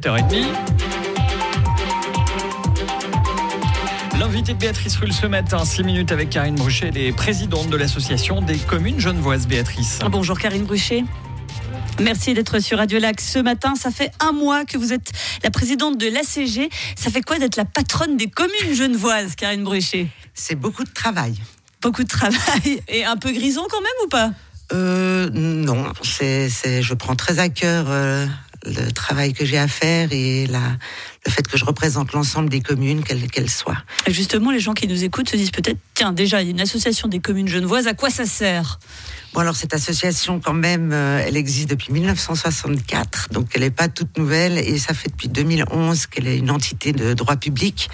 8h30. L'invité de Béatrice Rulle ce matin, 6 minutes avec Karine Bruchet, elle est présidente de l'association des communes genevoises. Béatrice. Bonjour Karine Bruchet. Merci d'être sur Radio Lac ce matin. Ça fait un mois que vous êtes la présidente de l'ACG. Ça fait quoi d'être la patronne des communes genevoises, Karine Bruchet? C'est beaucoup de travail. Beaucoup de travail et un peu grison quand même ou pas? Euh, Non, c'est, c'est, je prends très à cœur euh, le travail que j'ai à faire et la, le fait que je représente l'ensemble des communes, quelles qu'elles soient. Et justement, les gens qui nous écoutent se disent peut-être, tiens, déjà, il y a une association des communes genevoises, à quoi ça sert? Bon, alors cette association, quand même, euh, elle existe depuis 1964, donc elle n'est pas toute nouvelle, et ça fait depuis 2011 qu'elle est une entité de droit public.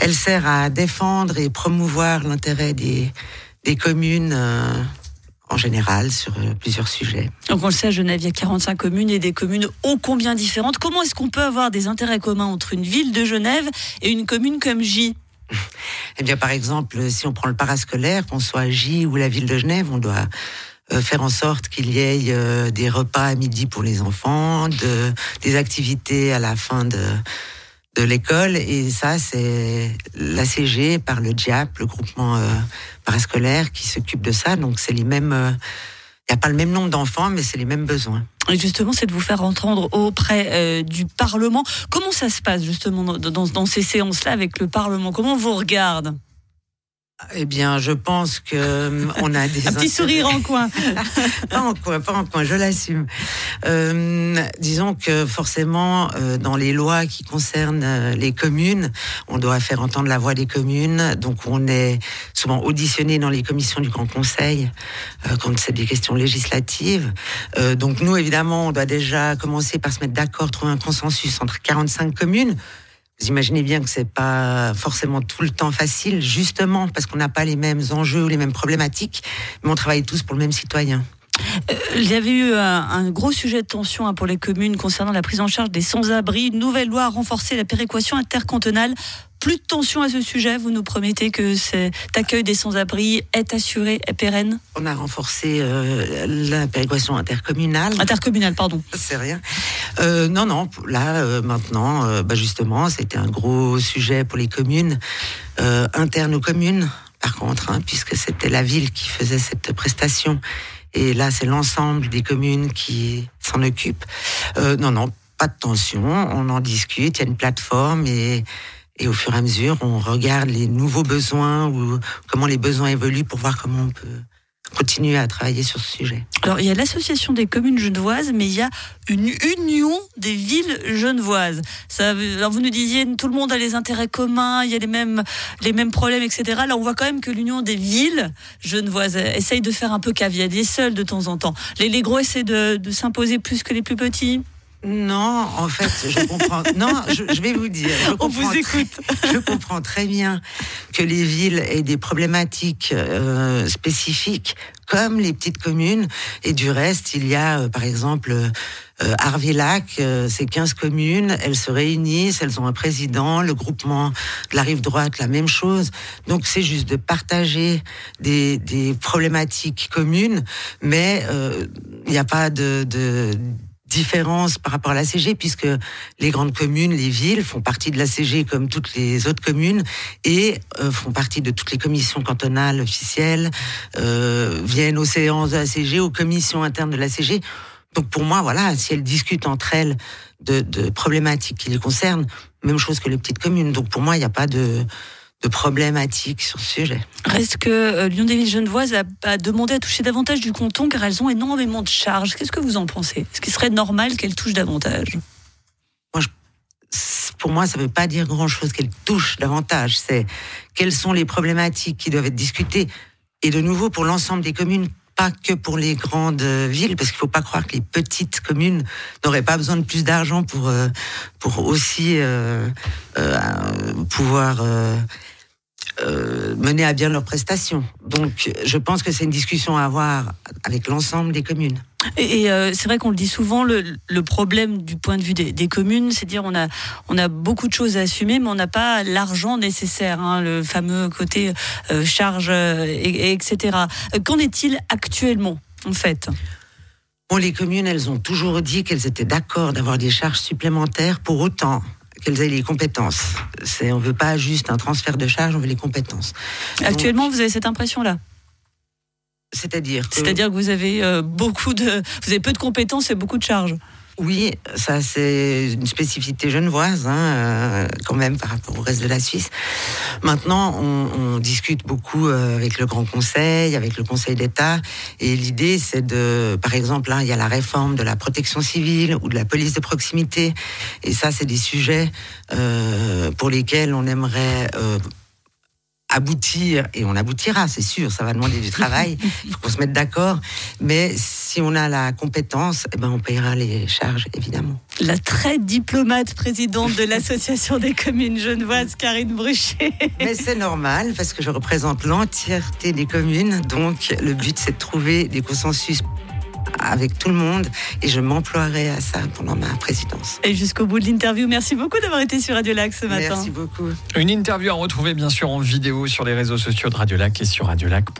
Elle sert à défendre et promouvoir l'intérêt des, des communes. Euh, en général sur euh, plusieurs sujets. Donc on le sait, à Genève, il y a 45 communes et des communes ô combien différentes. Comment est-ce qu'on peut avoir des intérêts communs entre une ville de Genève et une commune comme J? Eh bien, par exemple, si on prend le parascolaire, qu'on soit J ou la ville de Genève, on doit euh, faire en sorte qu'il y ait euh, des repas à midi pour les enfants, de, des activités à la fin de, de l'école. Et ça, c'est l'ACG par le DIAP, le groupement euh, parascolaire, qui s'occupe de ça. Donc, c'est les mêmes. Il n'y a pas le même nombre d'enfants, mais c'est les mêmes besoins. Et justement, c'est de vous faire entendre auprès euh, du Parlement. Comment ça se passe justement dans, dans, dans ces séances-là avec le Parlement? Comment on vous regarde? Eh bien, je pense que euh, on a des un petit sourire en coin. pas en coin, pas en coin, je l'assume. Euh, disons que forcément, euh, dans les lois qui concernent les communes, on doit faire entendre la voix des communes. Donc, on est souvent auditionné dans les commissions du Grand Conseil euh, quand c'est des questions législatives. donc, nous, évidemment, on doit déjà commencer par se mettre d'accord, trouver un consensus entre 45 communes. Vous imaginez bien que c'est pas forcément tout le temps facile, justement parce qu'on n'a pas les mêmes enjeux ou les mêmes problématiques, mais on travaille tous pour le même citoyen. Euh, il y avait eu un, un, gros sujet de tension hein, pour les communes concernant la prise en charge des sans-abri. Nouvelle loi a renforcé la péréquation intercantonale. Plus de tension à ce sujet. Vous nous promettez que cet accueil des sans-abri est assuré et pérenne On a renforcé euh, la péréquation intercommunale. Intercommunale, pardon. C'est rien. Euh, non, non. Là, euh, maintenant, bah justement, c'était un gros sujet pour les communes euh, internes aux communes. Par contre, hein, puisque c'était la ville qui faisait cette prestation et là, c'est l'ensemble des communes qui s'en occupent. Euh, non, non, pas de tension. On en discute. Il y a une plateforme et, et au fur et à mesure, on regarde les nouveaux besoins ou comment les besoins évoluent pour voir comment on peut continuer à travailler sur ce sujet. Alors, il y a l'association des communes genevoises, mais il y a une union des villes genevoises. Alors, vous nous disiez, tout le monde a les intérêts communs, il y a les mêmes, les mêmes problèmes, etc. Là, on voit quand même que l'union des villes genevoises essaye de faire un peu des seuls de temps en temps. Les, gros essaient de s'imposer plus que les plus petits. Non, en fait, je comprends. non, je, je, vais vous dire. Je On vous écoute. je comprends très bien que les villes aient des problématiques euh, spécifiques, comme les petites communes. Et du reste, il y a, euh, par exemple, euh, Arvillac, euh, c'est 15 communes, elles se réunissent, elles ont un président, le groupement de la rive droite, la même chose. Donc c'est juste de partager des, des problématiques communes, mais il n'y a pas de, de différence par rapport à la CG, puisque les grandes communes, les villes font partie de la CG comme toutes les autres communes et euh, font partie de toutes les commissions cantonales officielles, euh, viennent aux séances de la CG, aux commissions internes de la CG. Donc pour moi, voilà, si elles discutent entre elles de, de problématiques qui les concernent, même chose que les petites communes. Donc pour moi, il n'y a pas de de problématiques sur ce sujet. Reste que euh, l'Union des villes genevoises a, a, demandé à toucher davantage du canton car elles ont énormément de charges. Qu'est-ce que vous en pensez? Est-ce qu'il serait normal qu'elles touchent davantage? Moi, je, Pour moi, ça ne veut pas dire grand-chose qu'elles touchent davantage. C'est quelles sont les problématiques qui doivent être discutées. Et de nouveau, pour l'ensemble des communes, pas que pour les grandes villes, parce qu'il faut pas croire que les petites communes n'auraient pas besoin de plus d'argent pour euh, pour aussi euh, euh, pouvoir euh, euh, mener à bien leurs prestations. Donc, je pense que c'est une discussion à avoir avec l'ensemble des communes. Et, et euh, c'est vrai qu'on le dit souvent, le, le, problème du point de vue des, des communes, c'est dire on a on a beaucoup de choses à assumer, mais on n'a pas l'argent nécessaire, hein, le fameux côté euh, charge, et, et etc. Qu'en est-il actuellement, en fait? Bon, les communes, elles ont toujours dit qu'elles étaient d'accord d'avoir des charges supplémentaires pour autant qu'elles aient les compétences. C'est, on veut pas juste un transfert de charges, on veut les compétences. Actuellement, vous avez cette impression-là? C'est-à-dire que... C'est-à-dire que vous avez euh, beaucoup de, vous avez peu de compétences et beaucoup de charges. Oui, ça c'est une spécificité genevoise, hein, euh, quand même par rapport au reste de la Suisse. Maintenant, on, discute beaucoup euh, avec le Grand Conseil, avec le Conseil d'État, et l'idée c'est de, par exemple, là, il y a la réforme de la protection civile ou de la police de proximité, et ça c'est des sujets euh, pour lesquels on aimerait aboutir, et on aboutira, c'est sûr, ça va demander du travail, il faut qu'on se mette d'accord, mais si on a la compétence, eh ben on payera les charges, évidemment. La très diplomate présidente de l'Association des communes genevoises, Karine Bruchet. Mais c'est normal, parce que je représente l'entièreté des communes, donc le but c'est de trouver des consensus avec tout le monde et je m'emploierai à ça pendant ma présidence. Et jusqu'au bout de l'interview, merci beaucoup d'avoir été sur Radio Lac ce matin. Merci beaucoup. Une interview à retrouver bien sûr en vidéo sur les réseaux sociaux de Radio Lac et sur radiolac.fr.